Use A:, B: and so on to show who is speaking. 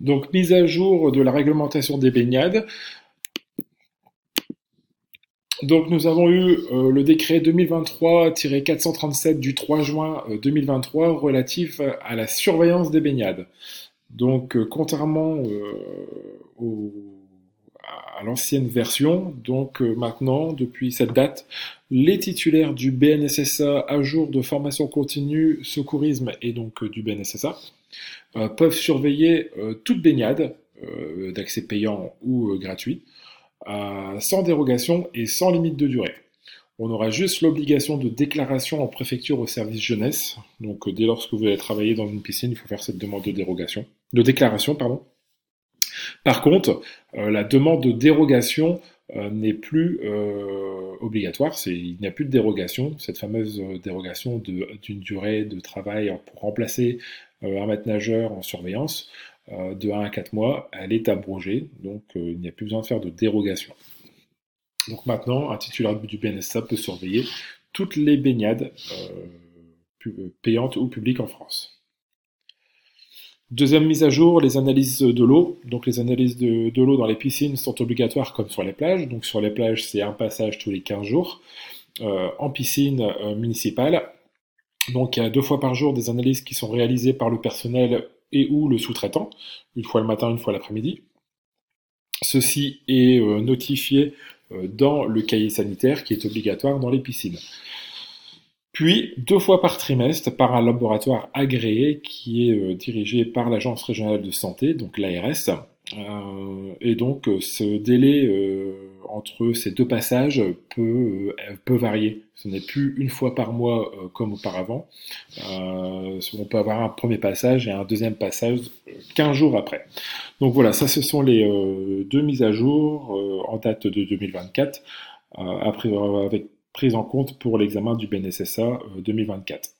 A: Donc, mise à jour de la réglementation des baignades. Donc, nous avons eu euh, le décret 2023-437 du 3 juin 2023 euh, relatif à la surveillance des baignades. Donc, euh, contrairement à l'ancienne version, donc maintenant, depuis cette date, les titulaires du BNSSA à jour de formation continue, secourisme et donc du BNSSA peuvent surveiller toute baignade d'accès payant ou gratuit sans dérogation et sans limite de durée. On aura juste l'obligation de déclaration en préfecture au service jeunesse. Donc dès lors que vous allez travailler dans une piscine, il faut faire cette demande de dérogation, de déclaration, pardon. Par contre, euh, la demande de dérogation euh, n'est plus euh, obligatoire. il n'y a plus de dérogation. Cette fameuse dérogation d'une durée de travail pour remplacer un maître nageur en surveillance de 1 à 4 mois, elle est abrogée, donc il n'y a plus besoin de faire de dérogation. Donc maintenant, un titulaire du BNSA peut surveiller toutes les baignades payantes ou publiques en France. Deuxième mise à jour, les analyses de l'eau. Donc les analyses de, l'eau dans les piscines sont obligatoires comme sur les plages. Donc sur les plages, c'est un passage tous les 15 jours. en piscine municipale, donc il y a deux fois par jour des analyses qui sont réalisées par le personnel et ou le sous-traitant, une fois le matin, une fois l'après-midi. Ceci est euh, notifié euh, dans le cahier sanitaire qui est obligatoire dans les piscines. Puis, deux fois par trimestre, par un laboratoire agréé qui est euh, dirigé par l'Agence régionale de santé, donc l'ARS. et donc, ce délai entre ces deux passages peut, euh, peut varier. Ce n'est plus une fois par mois euh, comme auparavant. Euh, on peut avoir un premier passage et un deuxième passage 15 jours après. Donc voilà, ça ce sont les deux mises à jour en date de 2024, avec prise en compte pour l'examen du BNSSA 2024.